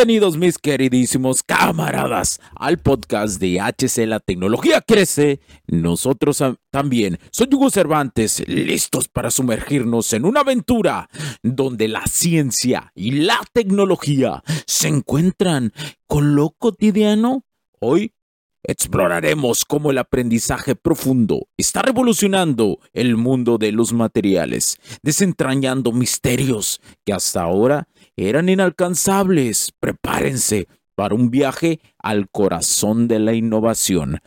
Bienvenidos mis queridísimos camaradas al podcast de HC La Tecnología Crece. Nosotros también. Soy Hugo Cervantes, listos para sumergirnos en una aventura donde la ciencia y la tecnología se encuentran con lo cotidiano. Hoy Exploraremos cómo el aprendizaje profundo está revolucionando el mundo de los materiales, desentrañando misterios que hasta ahora eran inalcanzables. Prepárense para un viaje al corazón de la innovación.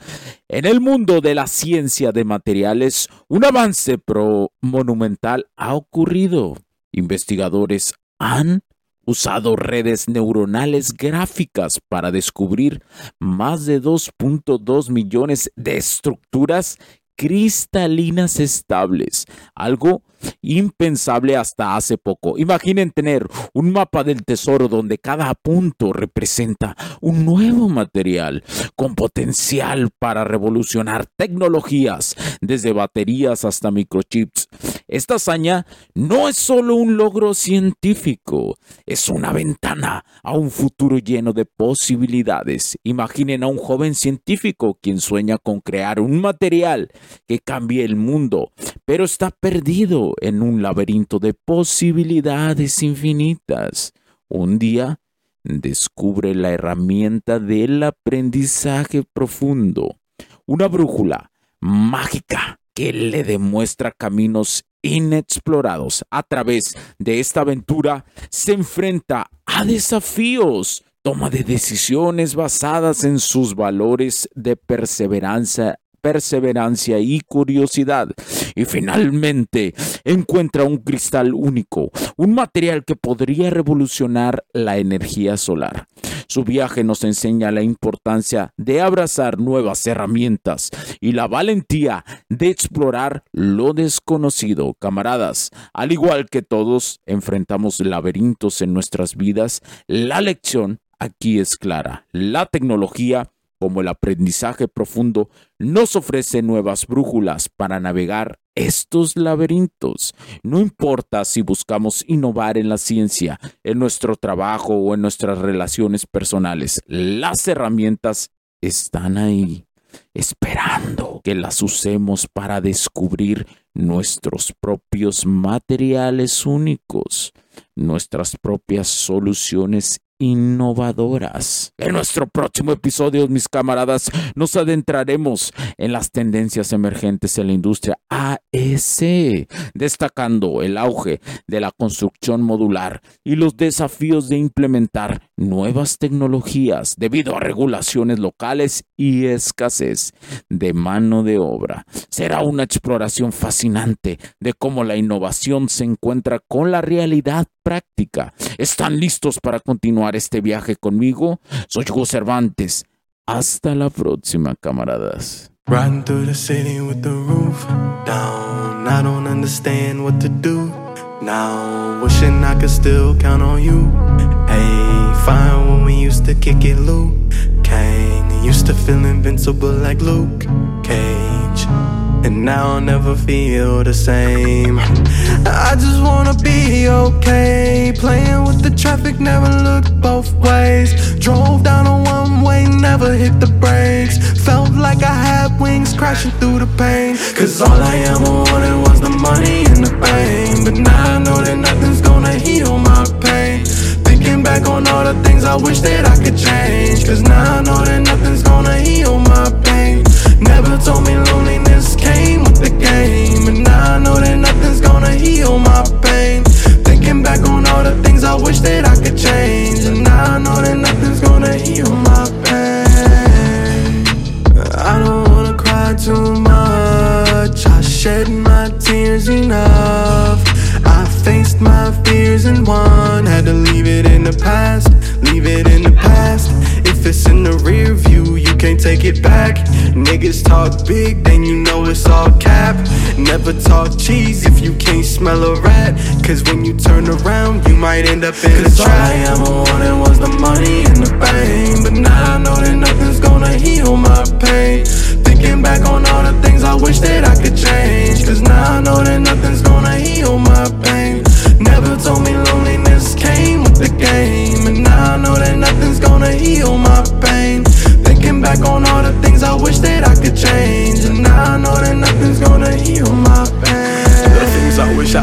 En el mundo de la ciencia de materiales, un avance pro monumental ha ocurrido. Investigadores han usado redes neuronales gráficas para descubrir más de 2.2 millones de estructuras cristalinas estables, algo impensable hasta hace poco. Imaginen tener un mapa del tesoro donde cada punto representa un nuevo material con potencial para revolucionar tecnologías, desde baterías hasta microchips. Esta hazaña no es solo un logro científico, es una ventana a un futuro lleno de posibilidades. Imaginen a un joven científico quien sueña con crear un material que cambie el mundo, pero está perdido en un laberinto de posibilidades infinitas. Un día descubre la herramienta del aprendizaje profundo, una brújula mágica que le demuestra caminos inexplorados. A través de esta aventura se enfrenta a desafíos, toma de decisiones basadas en sus valores de perseverancia perseverancia y curiosidad. Y finalmente encuentra un cristal único, un material que podría revolucionar la energía solar. Su viaje nos enseña la importancia de abrazar nuevas herramientas y la valentía de explorar lo desconocido. Camaradas, al igual que todos enfrentamos laberintos en nuestras vidas, la lección aquí es clara. La tecnología como el aprendizaje profundo, nos ofrece nuevas brújulas para navegar estos laberintos. No importa si buscamos innovar en la ciencia, en nuestro trabajo o en nuestras relaciones personales, las herramientas están ahí, esperando que las usemos para descubrir nuestros propios materiales únicos, nuestras propias soluciones innovadoras. En nuestro próximo episodio, mis camaradas, nos adentraremos en las tendencias emergentes en la industria AEC, destacando el auge de la construcción modular y los desafíos de implementar nuevas tecnologías debido a regulaciones locales y escasez de mano de obra. Será una exploración fascinante de cómo la innovación se encuentra con la realidad práctica. ¿Están listos para continuar este viaje conmigo? Soy Hugo Cervantes. Hasta la próxima, camaradas. Riding through the city with the roof down. I don't understand what to do now. Wishing I could still count on you. Hey, fine when we used to kick it, Luke. Kane. Used to feel invincible like Luke Cage. And now I'll never feel the same. I just wanna be okay. Playing with the traffic, never looked both ways. Drove down a one way, never hit the brakes. Felt like I had wings crashing through the pain. Cause all I ever wanted fears and one. Had to leave it in the past, leave it in the past. If it's in the rear view, you can't take it back. Niggas talk big, then you know it's all cap. Never talk cheese if you can't smell a rat. Cause when you turn around, you might end up in Cause a trap. All I ever wanted was the money and the fame. But now I know that nothing's gonna heal my pain. Thinking back on all the things I wish that I could change. Cause now I know that nothing's gonna heal my pain. Never told me loneliness came with the game.